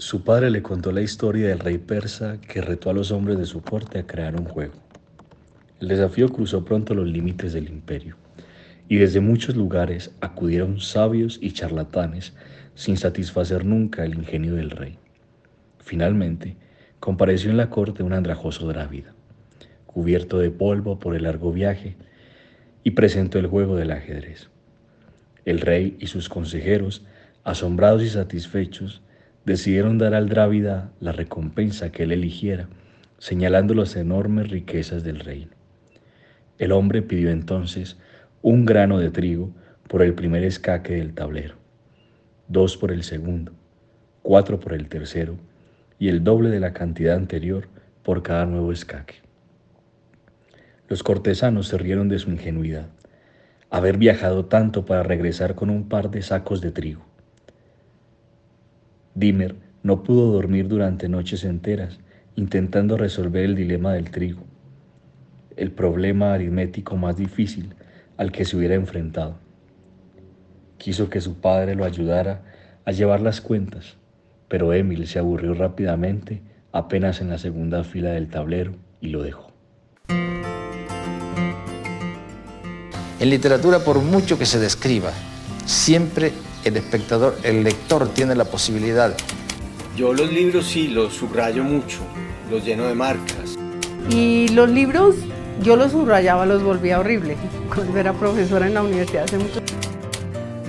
Su padre le contó la historia del rey persa que retó a los hombres de su corte a crear un juego. El desafío cruzó pronto los límites del imperio, y desde muchos lugares acudieron sabios y charlatanes sin satisfacer nunca el ingenio del rey. Finalmente, compareció en la corte un andrajoso drávida, cubierto de polvo por el largo viaje, y presentó el juego del ajedrez. El rey y sus consejeros, asombrados y satisfechos, decidieron dar al drávida la recompensa que él eligiera, señalando las enormes riquezas del reino. El hombre pidió entonces un grano de trigo por el primer escaque del tablero, dos por el segundo, cuatro por el tercero y el doble de la cantidad anterior por cada nuevo escaque. Los cortesanos se rieron de su ingenuidad, haber viajado tanto para regresar con un par de sacos de trigo. Dimmer no pudo dormir durante noches enteras intentando resolver el dilema del trigo el problema aritmético más difícil al que se hubiera enfrentado. Quiso que su padre lo ayudara a llevar las cuentas, pero Emil se aburrió rápidamente apenas en la segunda fila del tablero y lo dejó. En literatura, por mucho que se describa, siempre el espectador, el lector tiene la posibilidad. Yo los libros sí los subrayo mucho, los lleno de marcas. Y los libros yo los subrayaba, los volvía horrible. Cuando era profesora en la universidad hace mucho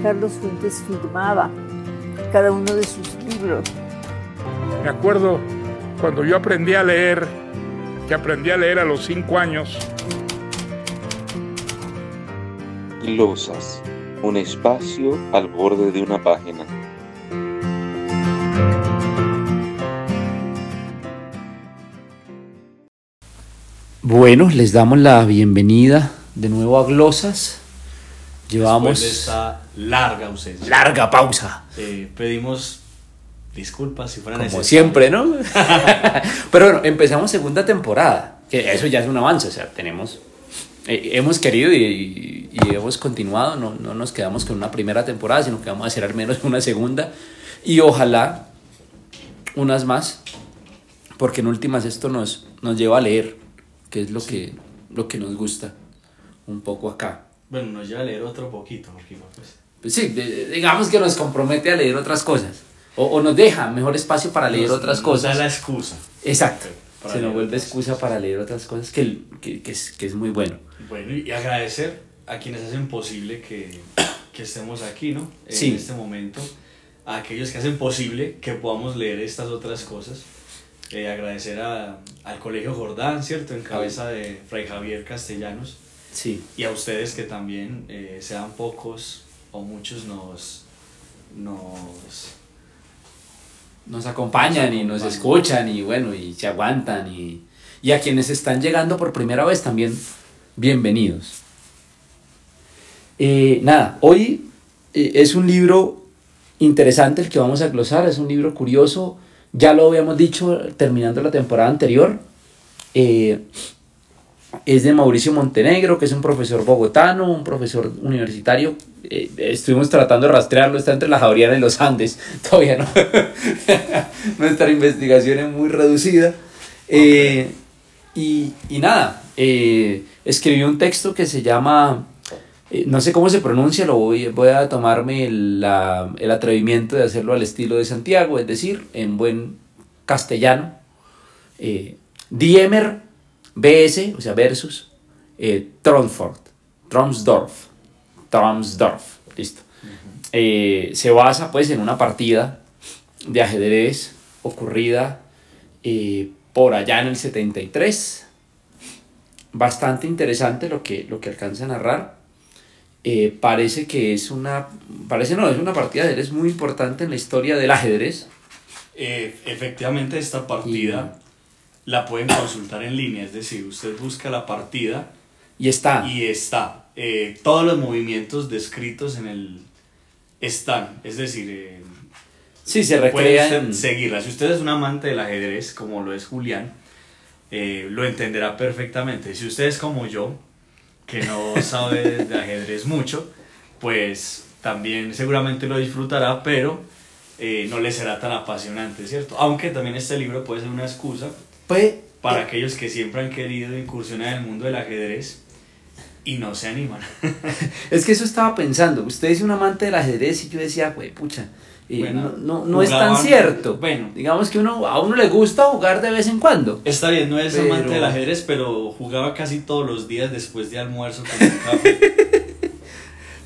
Carlos Fuentes firmaba cada uno de sus libros. Me acuerdo cuando yo aprendí a leer, que aprendí a leer a los cinco años. Losas, un espacio al borde de una página. Bueno, les damos la bienvenida de nuevo a Glosas. Llevamos Después de esta larga ausencia. larga pausa. Eh, pedimos disculpas si fueran Como necesarias. siempre, ¿no? Pero bueno, empezamos segunda temporada. Que eso ya es un avance, o sea, tenemos. Eh, hemos querido y, y hemos continuado, no, no nos quedamos con una primera temporada, sino que vamos a hacer al menos una segunda. Y ojalá unas más, porque en últimas esto nos, nos lleva a leer, que es lo, que, lo que nos gusta un poco acá. Bueno, nos lleva a leer otro poquito, porque pues, Pues sí, digamos que nos compromete a leer otras cosas. O, o nos deja mejor espacio para leer nos- otras nos cosas. da la excusa. Exacto. Se nos vuelve excusa para leer otras cosas que, que, que es, que es muy bueno. Bueno, y agradecer a quienes hacen posible que, que estemos aquí, ¿no? En Sí. este momento. A aquellos que hacen posible que podamos leer estas otras cosas. Eh, agradecer a- al Colegio Jordán, ¿cierto? En cabeza de Fray Javier Castellanos. Sí. Y a ustedes que también, eh, sean pocos o muchos, nos, nos, Nos acompañan y nos acompañan. escuchan y bueno, y se aguantan. Y, y a quienes están llegando por primera vez también, bienvenidos. Eh, nada, hoy eh, es un libro interesante el que vamos a glosar, es un libro curioso, ya lo habíamos dicho terminando la temporada anterior. Eh, es de Mauricio Montenegro, que es un profesor bogotano, un profesor universitario. Estuvimos tratando de rastrearlo, está entre la Javeriana y los Andes. Todavía no. Nuestra investigación es muy reducida. Y, y nada, eh, escribió un texto que se llama, eh, no sé cómo se pronuncia, lo voy, voy a tomarme el, la- el atrevimiento de hacerlo al estilo de Santiago, es decir, en buen castellano. Eh, Diemer BS, o sea, versus eh, Tromford, Tromsdorf, Tromsdorf, listo. Eh, se basa pues en una partida de ajedrez ocurrida eh, por allá en el 73. Bastante interesante lo que, lo que alcanza a narrar. Eh, parece que es una, parece no, es una partida de ajedrez muy importante en la historia del ajedrez. Eh, efectivamente, esta partida la pueden consultar en línea, es decir, usted busca la partida Y está. y está. Eh, todos los movimientos descritos en el están, es decir, sí, se puede recrean. usted seguirla. Si usted es un amante del ajedrez, como lo es Julián, eh, lo entenderá perfectamente. Si usted es como yo, que no sabe de ajedrez mucho, pues también seguramente lo disfrutará, pero eh, no les será tan apasionante, ¿cierto? Aunque también este libro puede ser una excusa Pues, para aquellos que siempre han querido incursionar en el mundo del ajedrez y no se animan. es que eso estaba pensando. Usted es un amante del ajedrez y yo decía, güey, pucha. Eh, Bueno, no no, no es tan cierto. bueno. digamos que uno, a uno le gusta jugar de vez en cuando. Está bien, no es Pero- amante del ajedrez, pero jugaba casi todos los días después de almuerzo con el café.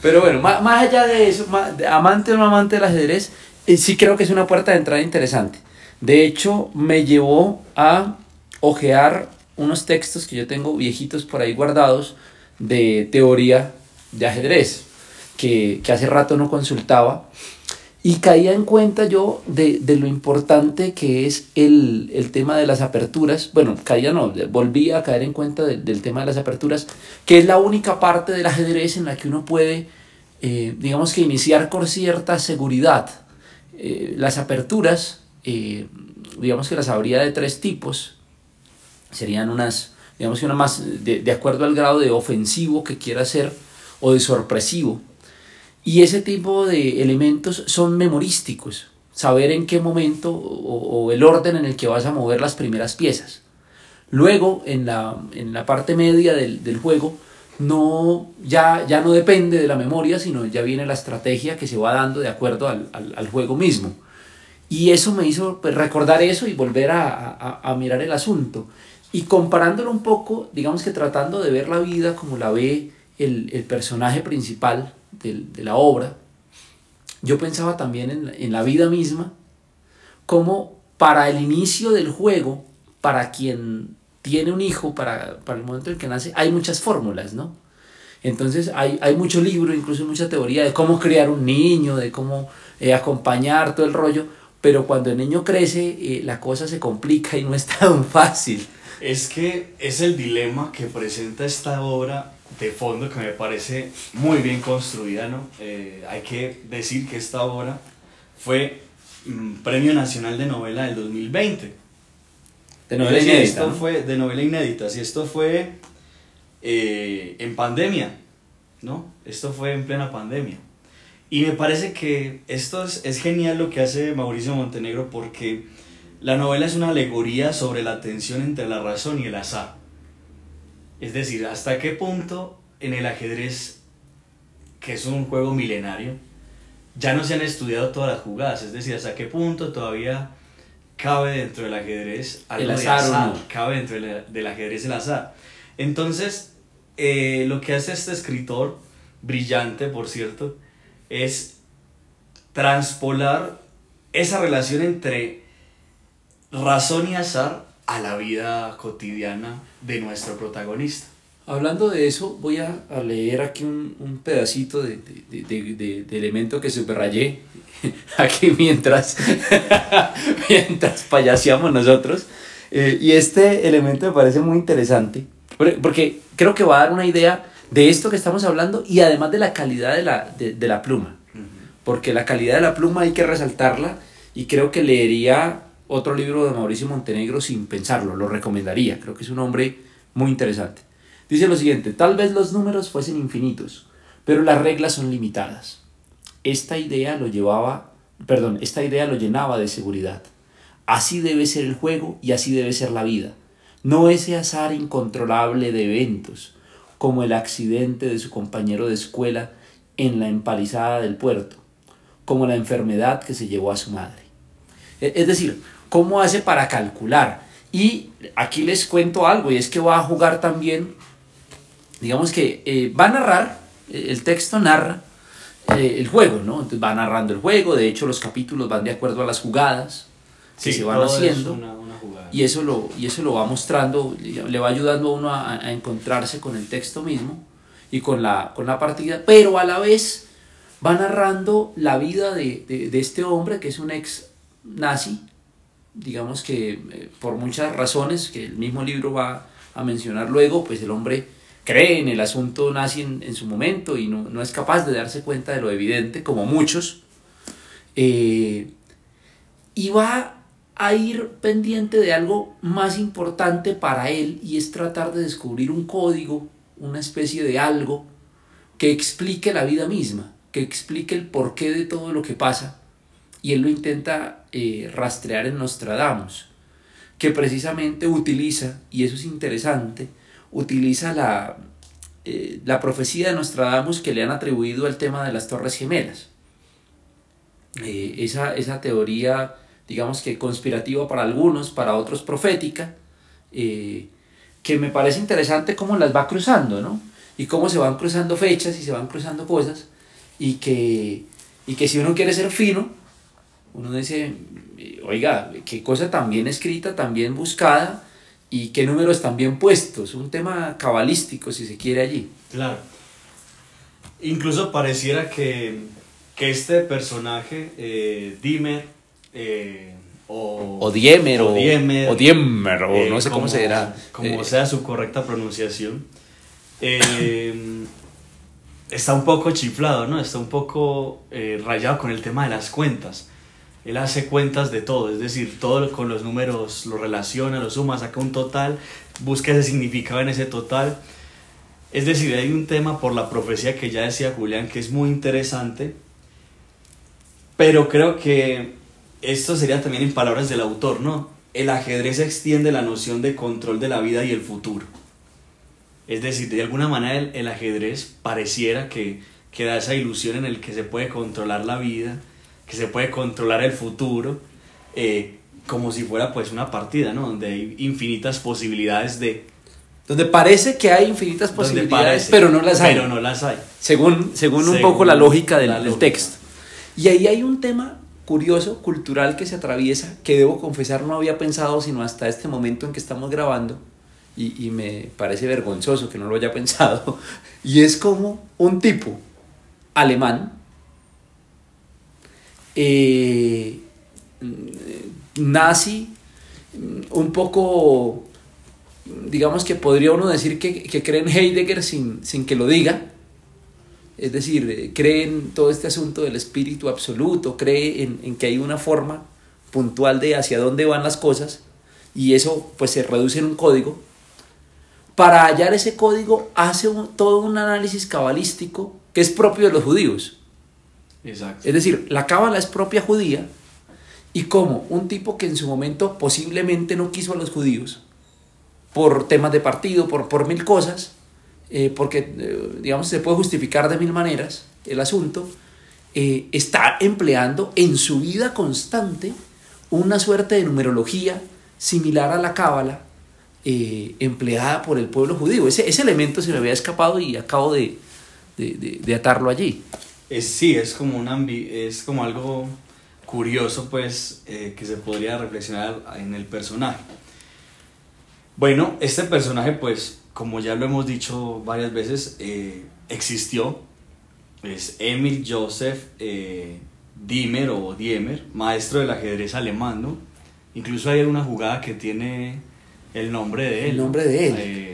Pero bueno, má- más, allá de eso, má- de- amante o no amante del ajedrez, eh, sí creo que es una puerta de entrada interesante. De hecho, me llevó a ojear unos textos que yo tengo viejitos por ahí guardados de teoría de ajedrez, que, que hace rato no consultaba. Y caía en cuenta yo de, de lo importante que es el, el tema de las aperturas. Bueno, caía no, volvía a caer en cuenta de- del tema de las aperturas, que es la única parte del ajedrez en la que uno puede, eh, digamos que iniciar con cierta seguridad. Eh, las aperturas, eh, digamos que las habría de tres tipos. Serían unas, digamos que una más de, de acuerdo al grado de ofensivo que quiera hacer o de sorpresivo. Y ese tipo de elementos son memorísticos, saber en qué momento o, el orden en el que vas a mover las primeras piezas. Luego, en la, en la parte media del, del juego, no, ya, ya no depende de la memoria, sino ya viene la estrategia que se va dando de acuerdo al, al- al juego mismo. Y eso me hizo pues, recordar eso y volver a, a- a mirar el asunto. Y comparándolo un poco, digamos que tratando de ver la vida como la ve el, el personaje principal de la obra, yo pensaba también en, la- en la vida misma, como para el inicio del juego, para quien tiene un hijo, para, para el momento en que nace, hay muchas fórmulas, ¿no? Entonces hay, hay mucho libro, incluso mucha teoría de cómo criar un niño, de cómo eh, acompañar todo el rollo, pero cuando el niño crece eh, la cosa se complica y no es tan fácil. Es que es el dilema que presenta esta obra de fondo que me parece muy bien construida, ¿no? Eh, hay que decir que esta obra fue mm, Premio Nacional de Novela del 2020. De novela decir, inédita, Esto ¿no? fue de novela inédita, si esto fue eh, en pandemia, ¿no? Esto fue en plena pandemia. Y me parece que esto es, es genial lo que hace Mauricio Montenegro porque la novela es una alegoría sobre la tensión entre la razón y el azar. Es decir, hasta qué punto en el ajedrez, que es un juego milenario, ya no se han estudiado todas las jugadas. Es decir, hasta qué punto todavía cabe dentro del ajedrez algo El de azar, cabe dentro del ajedrez el azar. Entonces, eh, lo que hace este escritor, brillante por cierto, es transpolar esa relación entre razón y azar a la vida cotidiana de nuestro protagonista. Hablando de eso, voy a, a leer aquí un, un pedacito de, de, de- de- elemento que subrayé aquí mientras, mientras payaseamos nosotros. Eh, y este elemento me parece muy interesante, porque- creo que va a dar una idea de esto que estamos hablando y además de la calidad de la, de, de la pluma. Porque la calidad de la pluma hay que resaltarla y creo que leería otro libro de Mauricio Montenegro sin pensarlo, lo recomendaría, creo que es un hombre muy interesante. Dice lo siguiente, tal vez los números fuesen infinitos, pero las reglas son limitadas. Esta idea lo llevaba, perdón, esta idea lo llenaba de seguridad. Así debe ser el juego y así debe ser la vida. No ese azar incontrolable de eventos, como el accidente de su compañero de escuela en la empalizada del puerto, como la enfermedad que se llevó a su madre. E- Es decir, ¿cómo hace para calcular? Y aquí les cuento algo, y es que va a jugar también, digamos que eh, va a narrar, eh, el texto narra eh, el juego, ¿no? Entonces va narrando el juego, de hecho los capítulos van de acuerdo a las jugadas que se van haciendo. una- una. Y eso lo, y eso lo va mostrando, le va ayudando a uno a, a encontrarse con el texto mismo y con la, con la partida, pero a la vez va narrando la vida de, de- de este hombre que es un ex nazi, digamos que eh, por muchas razones que el mismo libro va a mencionar luego, pues el hombre cree en el asunto nazi en, en su momento y no, no es capaz de darse cuenta de lo evidente, como muchos. Eh, y va a ir pendiente de algo más importante para él y es tratar de descubrir un código, una especie de algo que explique la vida misma, que explique el porqué de todo lo que pasa y él lo intenta eh, rastrear en Nostradamus, que precisamente utiliza, y eso es interesante, utiliza la, eh, la profecía de Nostradamus que le han atribuido al tema de las Torres Gemelas. Eh, esa, esa teoría, digamos que conspirativa para algunos, para otros profética, eh, que me parece interesante cómo las va cruzando, ¿no? Y cómo se van cruzando fechas y se van cruzando cosas, y que, y que si uno quiere ser fino, uno dice, oiga, qué cosa tan bien escrita, tan bien buscada, y qué números tan bien puestos, un tema cabalístico si se quiere allí. Claro. Incluso pareciera que, que este personaje, eh, Dimer, eh, o, O Diemer, o, Diemer, o Diemer, o eh, no sé cómo como- será. Como Eh, sea su correcta pronunciación, está un poco chiflado, ¿no? Está un poco rayado con el tema de las cuentas. Él hace cuentas de todo, es decir, todo con los números lo relaciona, lo suma, saca un total, busca ese significado en ese total. Es decir, hay un tema por la profecía que ya decía Julián que es muy interesante, pero creo que esto sería también en palabras del autor, ¿no? El ajedrez extiende la noción de control de la vida y el futuro. Es decir, de alguna manera el, el ajedrez pareciera que, que da esa ilusión en el que se puede controlar la vida, que se puede controlar el futuro, eh, como si fuera pues una partida, ¿no? Donde hay infinitas posibilidades de... Donde parece que hay infinitas posibilidades, parece, pero no las hay. Pero no las hay. según, según un Según poco la lógica del, la del lógica. texto. Y ahí hay un tema curioso, cultural que se atraviesa, que debo confesar no había pensado sino hasta este momento en que estamos grabando, y, y me parece vergonzoso que no lo haya pensado, y es como un tipo alemán, eh, nazi, un poco, digamos que podría uno decir que, que cree en Heidegger sin, sin que lo diga, es decir, eh, cree en todo este asunto del espíritu absoluto, cree en, en que hay una forma puntual de hacia dónde van las cosas y eso pues se reduce en un código. Para hallar ese código hace un- todo un análisis cabalístico que es propio de los judíos. Es decir, la cábala es propia judía y como un tipo que en su momento posiblemente no quiso a los judíos por temas de partido, por, por mil cosas, eh, porque eh, digamos se puede justificar de mil maneras el asunto, eh, está empleando en su vida constante una suerte de numerología similar a la cábala empleada por el pueblo judío. Ese, ese elemento se me había escapado y acabo de- de- de atarlo allí. Es, sí, es como, un ambi- es como algo curioso, pues, eh, que se podría reflexionar en el personaje. Bueno, este personaje, pues, como ya lo hemos dicho varias veces, eh, existió. Es Emil Joseph eh, Diemer o Diemer, maestro del ajedrez alemán, ¿no? Incluso hay una jugada que tiene el nombre de él. El ¿no? nombre de él. Eh,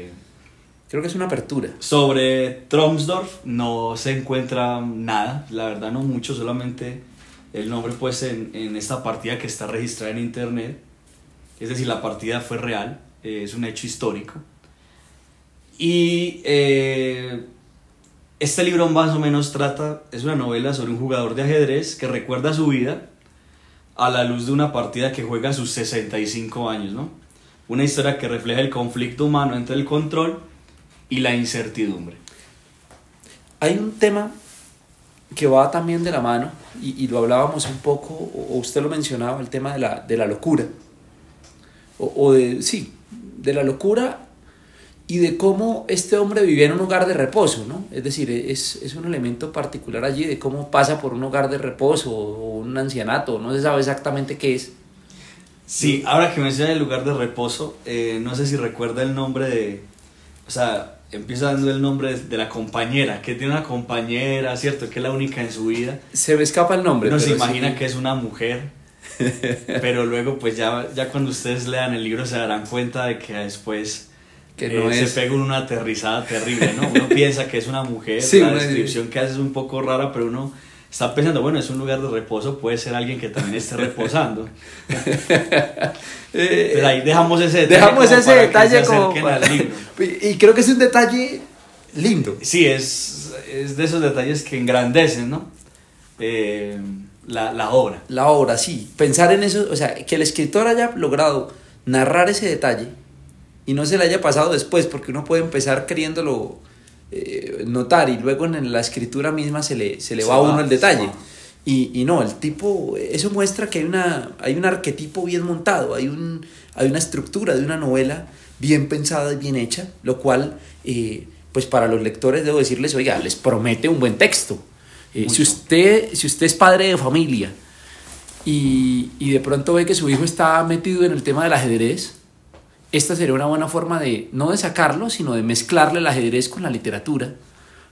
Creo que es una apertura. sobre Tromsdorf no se encuentra nada, la verdad no mucho, solamente el nombre pues en, en esta partida que está registrada en internet. Es decir, la partida fue real, eh, es un hecho histórico. Y eh, este libro más o menos trata, es una novela sobre un jugador de ajedrez que recuerda su vida a la luz de una partida que juega a sus 65 años, ¿no? Una historia que refleja el conflicto humano entre el control y la incertidumbre. Hay un tema que va también de la mano, y, y lo hablábamos un poco, o usted lo mencionaba, el tema de la, de la locura. O, o de, sí, de la locura y de cómo este hombre vivía en un hogar de reposo, ¿no? Es decir, es, es un elemento particular allí de cómo pasa por un hogar de reposo o un ancianato, no se sabe exactamente qué es. Sí, ahora que menciona el lugar de reposo, eh, no sé si recuerda el nombre de, o sea, empieza dando el nombre de, de la compañera, que tiene una compañera, ¿cierto? Que es la única en su vida. Se me escapa el nombre. Uno se imagina sí. que es una mujer, pero luego pues ya, ya cuando ustedes lean el libro se darán cuenta de que después Que eh, no se es. pega una aterrizada terrible, ¿no? Uno piensa que es una mujer, Sí, la descripción que hace es un poco rara, pero uno está pensando, bueno, es un lugar de reposo, puede ser alguien que también esté reposando. Eh, Pero ahí dejamos ese detalle. Dejamos como ese detalle como para-. Y creo que es un detalle lindo. Sí, es, es de esos detalles que engrandecen, ¿no? Eh, la, la obra. la obra, sí. Pensar en eso, o sea, que el escritor haya logrado narrar ese detalle y no se le haya pasado después, porque uno puede empezar queriéndolo eh, notar y luego en la escritura misma se le, se le Se va a uno el detalle. va. Y, y no, el tipo, eso muestra que hay, una, hay un arquetipo bien montado, hay, un, hay una estructura de una novela bien pensada y bien hecha, lo cual, eh, pues para los lectores debo decirles, oiga, les promete un buen texto. Eh, si, usted, si usted es padre de familia y, y de pronto ve que su hijo está metido en el tema del ajedrez, esta sería una buena forma de, no de sacarlo, sino de mezclarle el ajedrez con la literatura,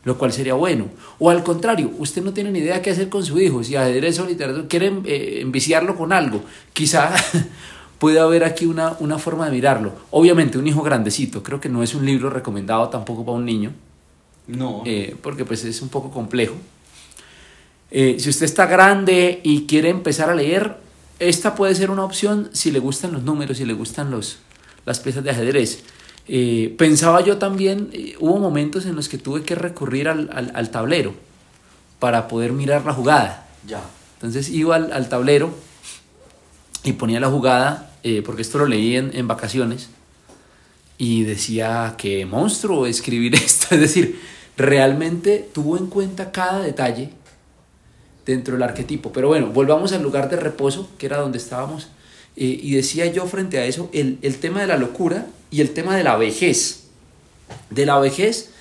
lo cual sería bueno. O al contrario, usted no tiene ni idea qué hacer con su hijo, si ajedrez o literatura, quieren eh, enviciarlo con algo, quizá puede haber aquí una, una forma de mirarlo. Obviamente, un hijo grandecito, creo que no es un libro recomendado tampoco para un niño, No. eh, porque pues es un poco complejo. Eh, si usted está grande y quiere empezar a leer, esta puede ser una opción si le gustan los números, si le gustan los, las piezas de ajedrez. Eh, pensaba yo también, eh, hubo momentos en los que tuve que recurrir al, al- al tablero para poder mirar la jugada. ya. Entonces iba al, al tablero y ponía la jugada, eh, porque esto lo leí en, en vacaciones, y decía que monstruo escribir esto. Es decir, realmente tuvo en cuenta cada detalle dentro del arquetipo. Pero bueno, volvamos al lugar de reposo, que era donde estábamos. Eh, y decía yo frente a eso el, el tema de la locura y el tema de la vejez. De la vejez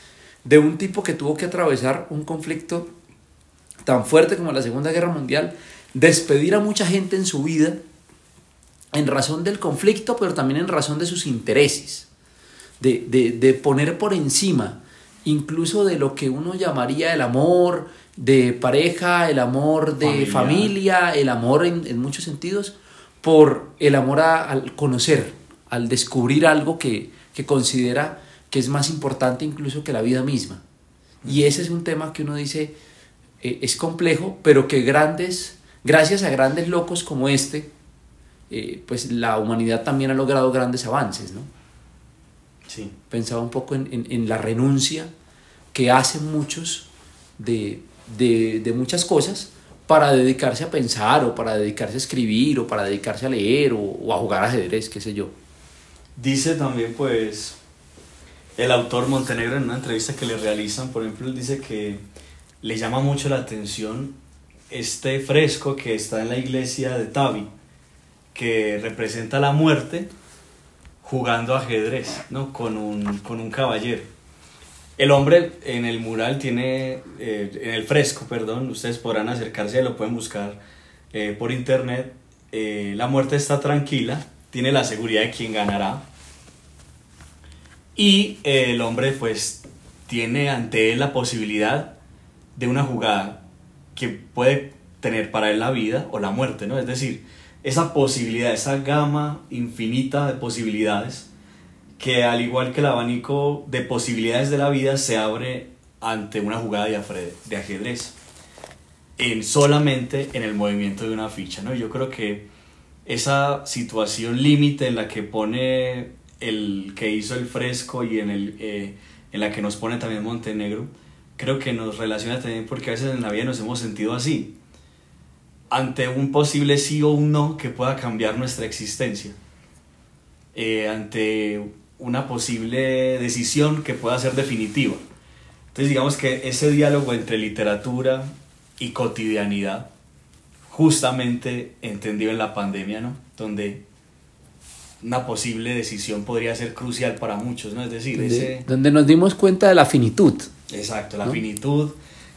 de un tipo que tuvo que atravesar un conflicto tan fuerte como la Segunda Guerra Mundial, despedir a mucha gente en su vida en razón del conflicto, pero también en razón de sus intereses, de, de- de poner por encima incluso de lo que uno llamaría el amor de pareja, el amor de familia, el amor en, en muchos sentidos, por el amor a- al conocer, al descubrir algo que, que considera que es más importante incluso que la vida misma. Y ese es un tema que uno dice, eh, es complejo, pero que grandes, gracias a grandes locos como este, eh, pues la humanidad también ha logrado grandes avances, ¿no? Sí. Pensaba un poco en, en- en la renuncia que hacen muchos de, de- de muchas cosas para dedicarse a pensar o para dedicarse a escribir o para dedicarse a leer o, a jugar ajedrez, qué sé yo. Dice también, pues, el autor Montenegro en una entrevista que le realizan, por ejemplo, él dice que le llama mucho la atención este fresco que está en la iglesia de Tavi, que representa la muerte jugando ajedrez, ¿no? Con un, con un caballero. El hombre en el mural tiene, eh, en el fresco, perdón, ustedes podrán acercarse, lo pueden buscar eh, por internet. Eh, la muerte está tranquila, tiene la seguridad de quién ganará. Y eh, el hombre pues tiene ante él la posibilidad de una jugada que puede tener para él la vida o la muerte, ¿no? Es decir, esa posibilidad, esa gama infinita de posibilidades que al igual que el abanico de posibilidades de la vida se abre ante una jugada de ajedrez en solamente en el movimiento de una ficha, ¿no? Yo creo que esa situación límite en la que pone el que hizo el fresco y en, el, eh, en la que nos pone también Montenegro, creo que nos relaciona también porque a veces en la vida nos hemos sentido así, ante un posible sí o un no que pueda cambiar nuestra existencia, eh, ante una posible decisión que pueda ser definitiva. Entonces digamos que ese diálogo entre literatura y cotidianidad, justamente entendido en la pandemia, ¿no? Donde una posible decisión podría ser crucial para muchos, ¿no? Es decir, Donde, ese... donde nos dimos cuenta de la finitud. Exacto, la ¿no? finitud,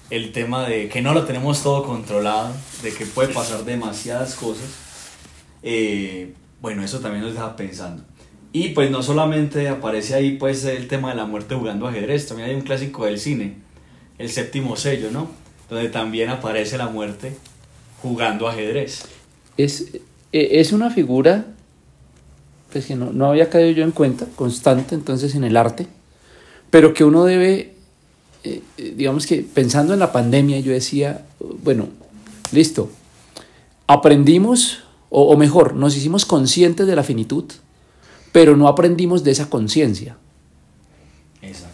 el tema de que no lo tenemos todo controlado, de que puede pasar demasiadas cosas. eh, bueno, eso también nos deja pensando. Y pues no solamente aparece ahí pues el tema de la muerte jugando ajedrez, también hay un clásico del cine, el séptimo sello, ¿no? Donde también aparece la muerte jugando ajedrez. Es, eh, es una figura pues, que no, no había caído yo en cuenta, constante entonces en el arte, pero que uno debe, eh, eh, digamos que pensando en la pandemia, yo decía, bueno, listo, aprendimos, o, o mejor, nos hicimos conscientes de la finitud, pero no aprendimos de esa conciencia.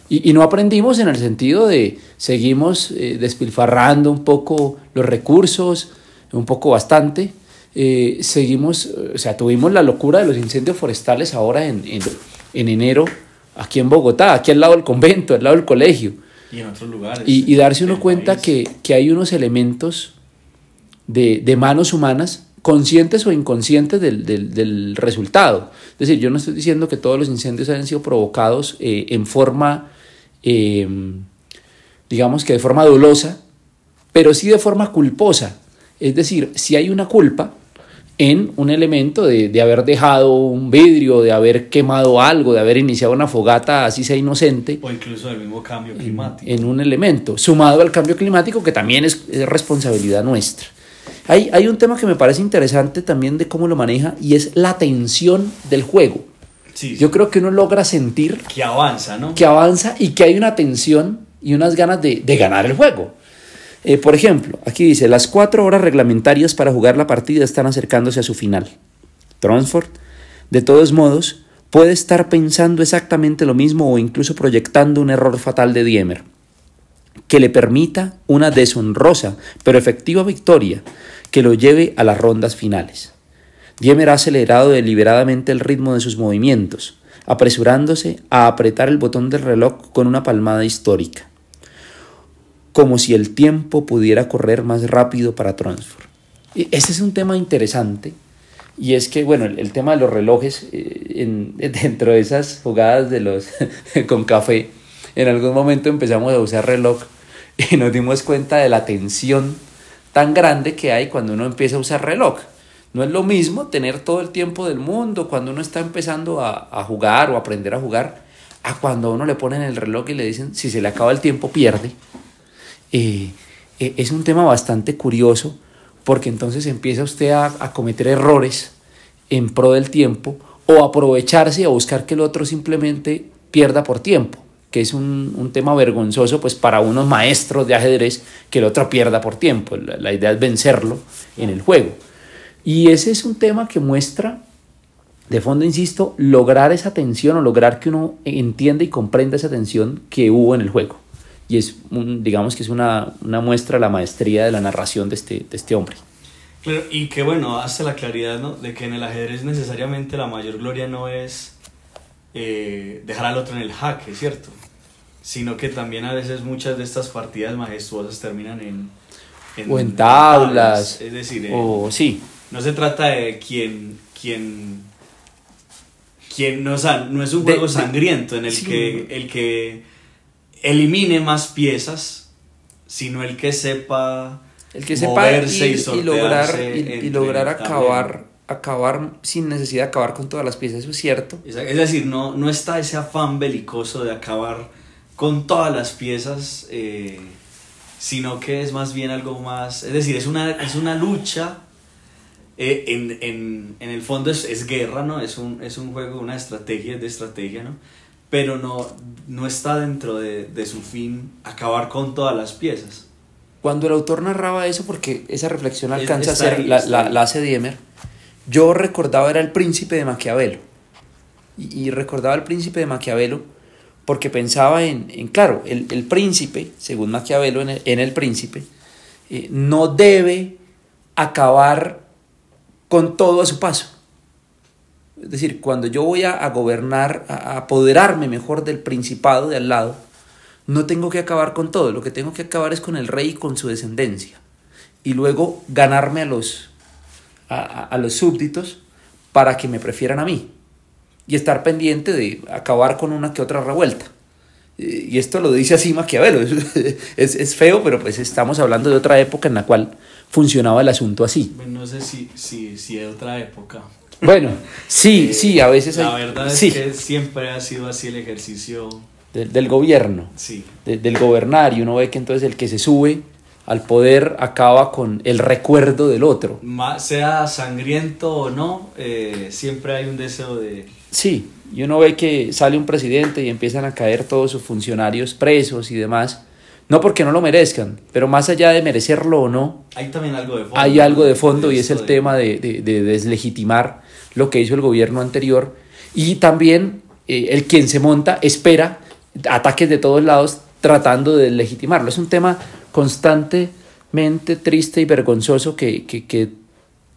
Y, y no aprendimos en el sentido de seguimos eh, despilfarrando un poco los recursos, un poco bastante. Eh, seguimos, o sea, tuvimos la locura de los incendios forestales ahora en, en, en enero, aquí en Bogotá, aquí al lado del convento, al lado del colegio. Y en otros lugares. Y, y darse uno cuenta que, que hay unos elementos de, de manos humanas, conscientes o inconscientes del, del, del resultado. Es decir, yo no estoy diciendo que todos los incendios hayan sido provocados eh, en forma, eh, digamos que de forma dolosa, pero sí de forma culposa. Es decir, si hay una culpa en un elemento de, de haber dejado un vidrio, de haber quemado algo, de haber iniciado una fogata así sea inocente, O incluso del mismo cambio climático. en un elemento, sumado al cambio climático, que también es, es responsabilidad nuestra. Hay, hay un tema que me parece interesante también de cómo lo maneja y es la tensión del juego. Sí, Yo creo que uno logra sentir que avanza, ¿no? que avanza y que hay una tensión y unas ganas de, de ganar el juego. Eh, por ejemplo, aquí dice, las cuatro horas reglamentarias para jugar la partida están acercándose a su final. Tronsford, de todos modos, puede estar pensando exactamente lo mismo o incluso proyectando un error fatal de Diemer, que le permita una deshonrosa pero efectiva victoria que lo lleve a las rondas finales. Diemer ha acelerado deliberadamente el ritmo de sus movimientos, apresurándose a apretar el botón del reloj con una palmada histórica, como si el tiempo pudiera correr más rápido para Tronsford. Y Ese es un tema interesante, y es que, bueno, el, el tema de los relojes, eh, en- dentro de esas jugadas de los con café, en algún momento empezamos a usar reloj y nos dimos cuenta de la tensión tan grande que hay cuando uno empieza a usar reloj. No es lo mismo tener todo el tiempo del mundo cuando uno está empezando a, a jugar o aprender a jugar, a cuando a uno le ponen el reloj y le dicen si se le acaba el tiempo pierde. Eh, eh, es un tema bastante curioso porque entonces empieza usted a, a cometer errores en pro del tiempo o aprovecharse o buscar que el otro simplemente pierda por tiempo, que es un, un tema vergonzoso pues para unos maestros de ajedrez que el otro pierda por tiempo. La, la idea es vencerlo en el juego. Y ese es un tema que muestra, de fondo, insisto, lograr esa tensión o lograr que uno entienda y comprenda esa tensión que hubo en el juego. Y es, digamos que es una, una muestra de la maestría de la narración de este, de este hombre. Claro, y que bueno, hace la claridad, ¿no? De que en el ajedrez necesariamente la mayor gloria no es eh, dejar al otro en el jaque, ¿cierto? Sino que también a veces muchas de estas partidas majestuosas terminan en... O en tablas, Es decir, en- O sí, no se trata de quien... quien quien no, o sea, no es un juego de- sangriento en el sí. que el que elimine más piezas, sino el que sepa el que sepa ir y, sortearse lograr, y, y lograr acabar, acabar sin necesidad de acabar con todas las piezas, eso es cierto. Es es decir, no, no está ese afán belicoso de acabar con todas las piezas, eh, sino que es más bien algo más, es decir, es una, es una lucha, eh, en, en, en el fondo es, es guerra, ¿no? Es un, es un juego, una estrategia, es de estrategia, ¿no? Pero no, no está dentro de, de su fin acabar con todas las piezas. Cuando el autor narraba eso, porque esa reflexión Es- alcanza a ser, la, la- la hace Diemer, yo recordaba era el príncipe de Maquiavelo. Y, y recordaba el príncipe de Maquiavelo porque pensaba en, claro, el, el príncipe, según Maquiavelo en el, príncipe, eh, no debe acabar con todo a su paso. Es decir, cuando yo voy a, gobernar, a, apoderarme mejor del principado de al lado, no tengo que acabar con todo, lo que tengo que acabar es con el rey y con su descendencia. Y luego ganarme a los, a- a los súbditos para que me prefieran a mí. Y estar pendiente de acabar con una que otra revuelta. Eh, Y esto lo dice así Maquiavelo. Es, es feo, pero pues estamos hablando de otra época en la cual funcionaba el asunto así. Bueno, No sé si, si, si de otra época. Bueno, sí, Eh, sí, a veces La hay- verdad es sí, que siempre ha sido así el ejercicio. del, del gobierno. Sí. de- del gobernar y uno ve que entonces el que se sube al poder acaba con el recuerdo del otro. Sea sangriento o no, eh, siempre hay un deseo de... Sí, y uno ve que sale un presidente y empiezan a caer todos sus funcionarios presos y demás, no porque no lo merezcan, pero más allá de merecerlo o no, Hay también algo de fondo. hay algo de fondo y es el de- tema de, de- de deslegitimar lo que hizo el gobierno anterior y también eh, el quien se monta espera ataques de todos lados tratando de legitimarlo. Es un tema constantemente triste y vergonzoso que, que, que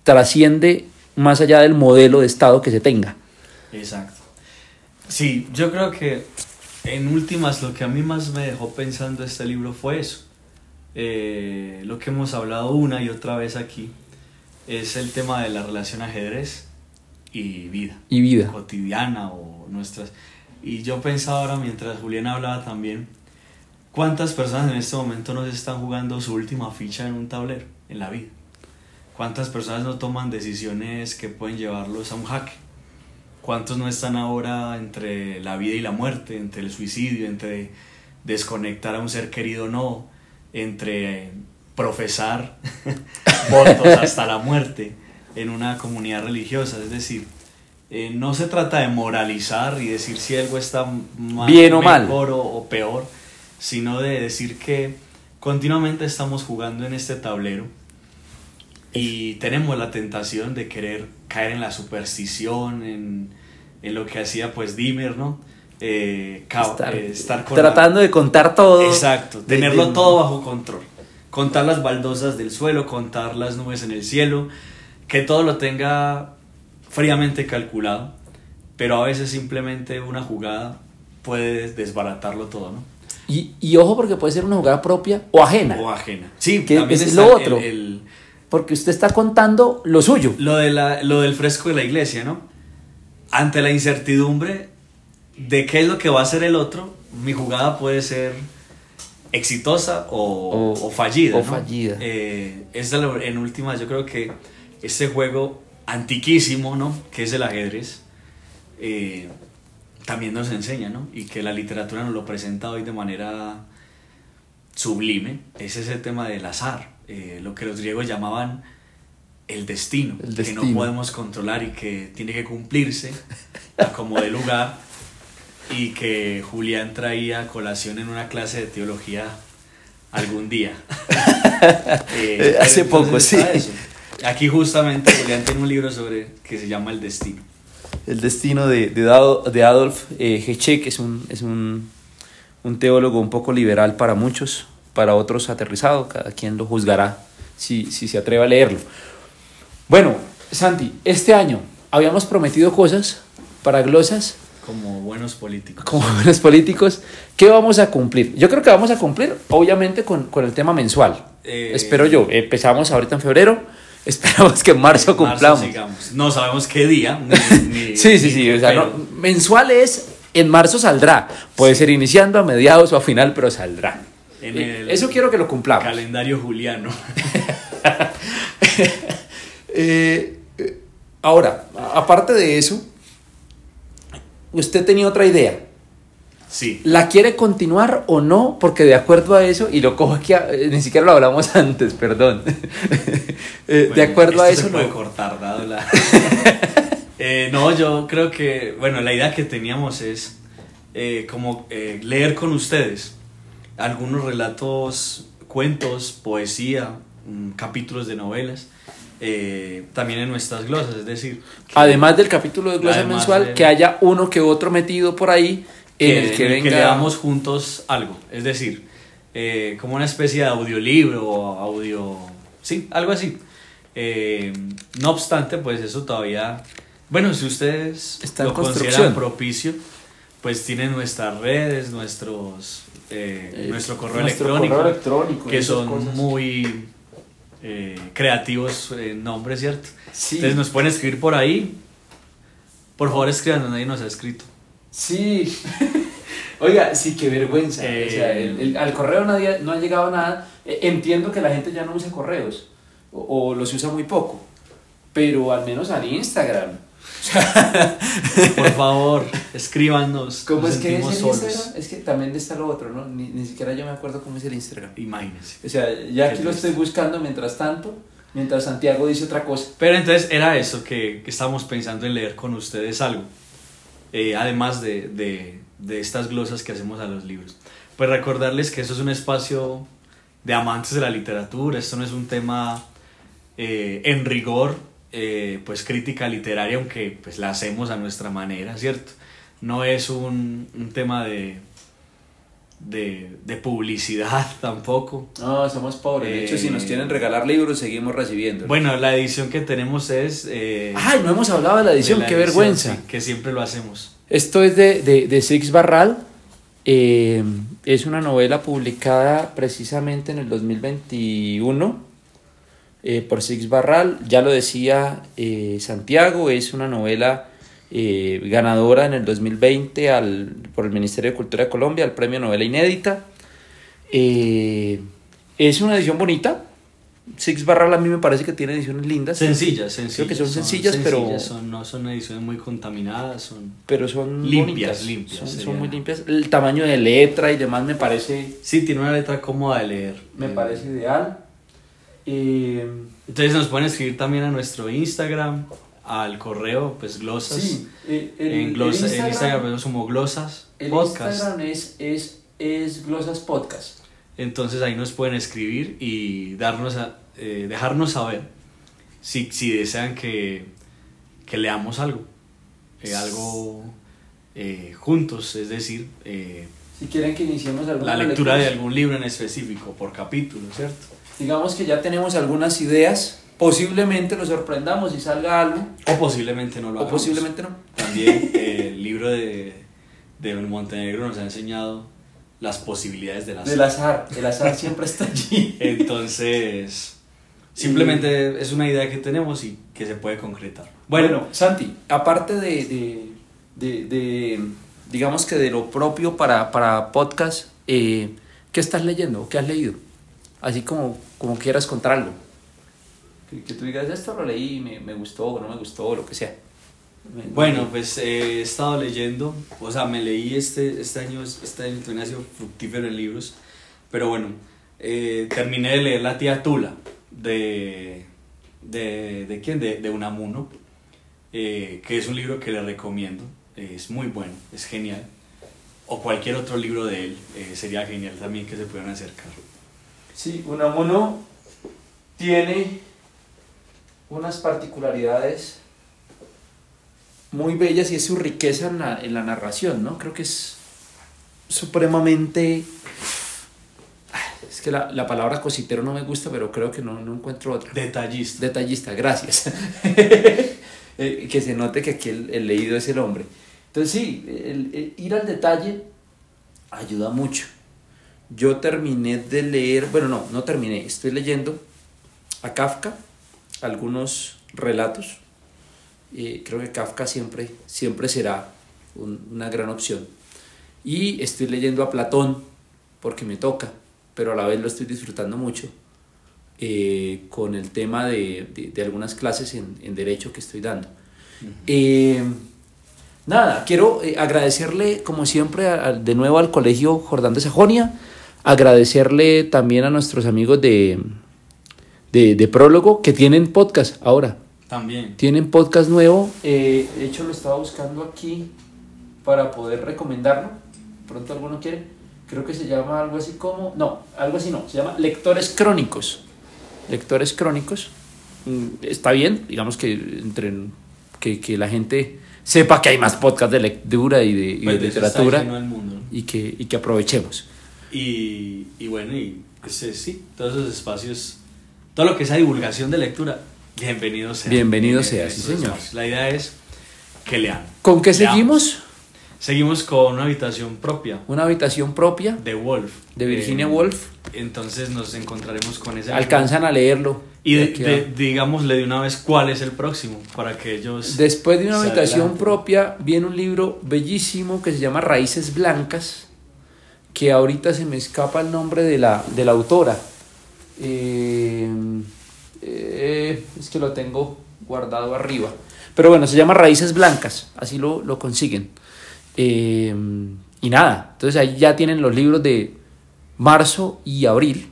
trasciende más allá del modelo de Estado que se tenga. Exacto. Sí, yo creo que en últimas lo que a mí más me dejó pensando este libro fue eso. Eh, lo que hemos hablado una y otra vez aquí es el tema de la relación ajedrez y vida. Y vida. Cotidiana o nuestras... Y yo pensaba ahora mientras Julián hablaba también, ¿cuántas personas en este momento no se están jugando su última ficha en un tablero en la vida? ¿Cuántas personas no toman decisiones que pueden llevarlos a un jaque? ¿Cuántos no están ahora entre la vida y la muerte, entre el suicidio, entre desconectar a un ser querido o no, entre profesar votos hasta la muerte en una comunidad religiosa? Es decir, eh, no se trata de moralizar y decir si algo está Bien o mal. mejor o, o peor, sino de decir que continuamente estamos jugando en este tablero y tenemos la tentación de querer caer en la superstición, en, en lo que hacía pues Dimmer, ¿no? Eh, Estar, eh, estar con la- tratando de contar todo. Exacto, de- tenerlo de- todo bajo control. Contar las baldosas del suelo, contar las nubes en el cielo, que todo lo tenga fríamente calculado, pero a veces simplemente una jugada puede desbaratarlo todo, ¿no? Y, y ojo porque puede ser una jugada propia o ajena. O ajena. Sí, Que también es lo otro. el- Porque usted está contando lo suyo. lo, de la, lo del fresco de la iglesia, ¿no? Ante la incertidumbre de qué es lo que va a hacer el otro, mi jugada puede ser exitosa o, O- o fallida. o ¿no? fallida. Eh, es la- en últimas, yo creo que este juego antiquísimo, ¿no? Que es el ajedrez, eh, también nos enseña, ¿no? Y que la literatura nos lo presenta hoy de manera sublime. Ese es el tema del azar, eh, lo que los griegos llamaban el destino, El que no podemos controlar y que tiene que cumplirse a como de lugar y que Julián traía a colación en una clase de teología algún día. Eh, Hace pero poco, sí. eso. Aquí justamente Julián tiene un libro sobre que se llama El Destino. El destino de, de, Adolf eh, Hitchcock es, un, es un, un teólogo un poco liberal para muchos, para otros aterrizado, cada quien lo juzgará si, si se atreve a leerlo. Bueno, Santi, este año habíamos prometido cosas para glosas Como buenos políticos. como buenos políticos. ¿Qué vamos a cumplir? Yo creo que vamos a cumplir, obviamente, con, con el tema mensual. Eh, Espero yo. Empezamos ahorita en febrero. Esperamos que en marzo En cumplamos. sigamos. No sabemos qué día. ni- ni- Sí, sí, ni sí. qué, O sea, no- mensual es en marzo saldrá. Puede ser iniciando, a mediados o a final, pero saldrá. en Eh, el Eso quiero que lo cumplamos. calendario juliano. Eh, eh, ahora, aparte de eso, usted tenía otra idea. Sí. ¿La quiere continuar o no? Porque de acuerdo a eso, y lo cojo aquí, a- eh, ni siquiera lo hablamos antes, perdón. Eh, de Bueno, acuerdo a eso, se puede no. cortar, dado la... Eh, no, yo creo que, bueno, la idea que teníamos es eh, como eh, leer con ustedes algunos relatos, cuentos, poesía, mm, capítulos de novelas, eh, también en nuestras glosas, es decir... Además del capítulo de glosa mensual, del- que haya uno que otro metido por ahí en el que venga. leamos juntos algo, es decir, eh, como una especie de audiolibro o audio, sí, algo así. Eh, no obstante, pues eso todavía, bueno, si ustedes Está lo consideran propicio, pues tienen nuestras redes, nuestros, eh, Eh, nuestro correo nuestro electrónico, correo electrónico que son cosas. muy creativos en nombres, ¿cierto? Sí. Entonces nos pueden escribir por ahí. Por favor, escriban, nadie nos ha escrito. Sí. Oiga, sí, qué vergüenza. Eh, O sea, el- el- al correo nadie, no ha llegado nada. Eh, Entiendo que la gente ya no usa correos o, o los usa muy poco, pero al menos al Instagram. Por favor, escríbanos. ¿Cómo es que es el sentimos Instagram? Es que también está lo otro, ¿no? Ni, ni siquiera yo me acuerdo cómo es el Instagram. Imagínense. O sea, ya aquí lo estoy buscando mientras tanto, mientras Santiago dice otra cosa. Pero entonces era eso que, que estábamos pensando en leer con ustedes algo. Eh, además de, de, de estas glosas que hacemos a los libros. Pues recordarles que eso es un espacio de amantes de la literatura. Esto no es un tema eh, en rigor, eh, pues crítica literaria, aunque pues la hacemos a nuestra manera, ¿cierto? No es un, un tema de de, de publicidad tampoco. No, somos pobres. De hecho, si nos Eh, quieren regalar libros, seguimos recibiendo. Bueno, la edición que tenemos es... eh, Ay, no hemos hablado de la edición, de la qué edición, vergüenza. sí, que siempre lo hacemos. Esto es de, de, de Six Barral. eh, es una novela publicada precisamente en el 2021 eh, por Six Barral. Ya lo decía Santiago, es una novela eh, ganadora en el 2020 al, por el Ministerio de Cultura de Colombia, al Premio Novela Inédita. Eh, es una edición bonita. Six Barral a mí me parece que tiene ediciones lindas. Sencillas, sencillas. Creo que son sencillas, pero- son- no son ediciones muy contaminadas, son... pero son Limpias, bonitas, limpias, son, muy limpias. El tamaño de letra y demás me parece, Sí, tiene una letra cómoda de leer. me Eh, parece ideal. Entonces nos pueden escribir también a nuestro Instagram, al correo, pues glosas. sí, eh, el, en, glosa- el en Instagram vemos como glosas el podcast. Instagram es, es, es Glosas Podcast. Entonces ahí nos pueden escribir y darnos a- eh, dejarnos saber si, si desean que, que leamos algo. eh, algo eh, juntos, es decir, eh, Si quieren que iniciemos alguna la lectura de algún libro en específico, por capítulo, ¿cierto? Digamos que ya tenemos algunas ideas. Posiblemente lo sorprendamos y salga algo. O posiblemente no lo O hagamos. posiblemente no. También eh, el libro de, de Montenegro nos ha enseñado las posibilidades de la Del azar. El azar siempre está allí. Entonces, simplemente es una idea que tenemos y que se puede concretar. Bueno, Bueno, Santi, aparte de, de, de- de, digamos que de lo propio para, para podcast, eh, ¿qué estás leyendo? ¿Qué has leído? Así como, como quieras contar algo. Que, que tú digas, esto lo leí, me, me gustó o no me gustó, o lo que sea. Bueno, pues eh, he estado leyendo, o sea, me leí este, este año, este año también ha sido fructífero en libros, pero bueno, eh, terminé de leer La tía Tula, de, de, ¿de quién? De, de Unamuno, eh, que es un libro que le recomiendo, eh, es muy bueno, es genial, o cualquier otro libro de él, eh, sería genial también que se puedan acercar. Sí, Unamuno tiene unas particularidades muy bellas y es su riqueza en la, en la narración, ¿no? Creo que es supremamente... Es que la, la palabra cositero no me gusta, pero creo que no, no encuentro otra. Detallista. Detallista, gracias. Eh, que se note que aquí el, el leído es el hombre. Entonces sí, el- el ir al detalle ayuda mucho. Yo terminé de leer, bueno, no, no terminé, estoy leyendo a Kafka, algunos relatos. Eh, creo que Kafka siempre, siempre será un- una gran opción. Y estoy leyendo a Platón porque me toca, pero a la vez lo estoy disfrutando mucho eh, con el tema de, de- de algunas clases en, en derecho que estoy dando. Eh, nada, quiero eh, agradecerle como siempre a- a- de nuevo al Colegio Jordán de Sajonia, agradecerle también a nuestros amigos de, de, de Prólogo que tienen podcast ahora. También. Tienen podcast nuevo, eh, de hecho lo estaba buscando aquí para poder recomendarlo. Pronto alguno quiere. Creo que se llama algo así como. No, algo así no. Se llama Lectores Crónicos. Lectores Crónicos. Mm, Está bien, digamos que entre que, que la gente sepa que hay más podcast de lectura y de, y Pues de literatura mundo. ¿no? y que, y que aprovechemos. Y, y bueno, y ese, sí, todos esos espacios, todo lo que sea divulgación de lectura, bienvenido sea. Bienvenido sea, esos sí, señor. La idea es que lean. ¿Con qué Leamos. seguimos? Seguimos con una habitación propia Una habitación propia de Wolf. de Virginia Eh, Woolf. Entonces nos encontraremos con ese. Alcanzan a leerlo. Y de- de- digámosle de una vez cuál es el próximo, para que ellos... Después de una habitación propia, viene un libro bellísimo que se llama Raíces Blancas, que ahorita se me escapa el nombre de la, de la autora. Eh, eh, es que lo tengo guardado arriba. Pero bueno, se llama Raíces Blancas, así lo, lo consiguen. Eh, y nada, entonces ahí ya tienen los libros de marzo y abril,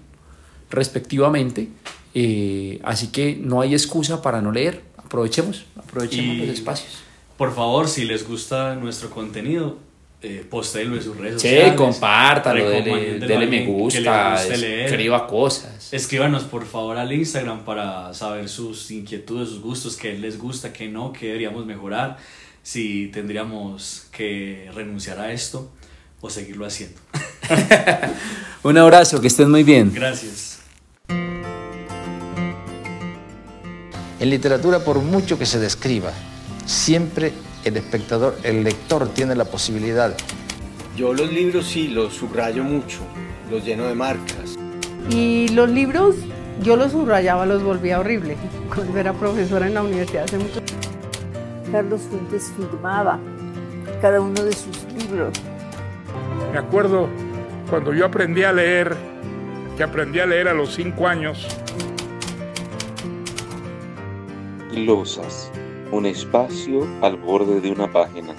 respectivamente. Eh, así que no hay excusa para no leer. Aprovechemos, aprovechemos Y- los espacios. Por favor, si les gusta nuestro contenido, eh, en sus redes Sí, sociales. compártalo, dele, dele me gusta, escriba cosas. Escríbanos por favor al Instagram para saber sus inquietudes, sus gustos, qué les gusta, qué no, qué deberíamos mejorar, si tendríamos que renunciar a esto o seguirlo haciendo. Un abrazo, que estén muy bien. Gracias. En literatura, por mucho que se describa, siempre el espectador, el lector tiene la posibilidad. Yo los libros sí los subrayo mucho, los lleno de marcas. Y los libros, yo los subrayaba, los volvía horrible. Cuando era profesora en la universidad hace mucho Carlos Fuentes firmaba cada uno de sus libros. Me acuerdo cuando yo aprendí a leer, que aprendí a leer a los cinco años. Glosas, un espacio al borde de una página.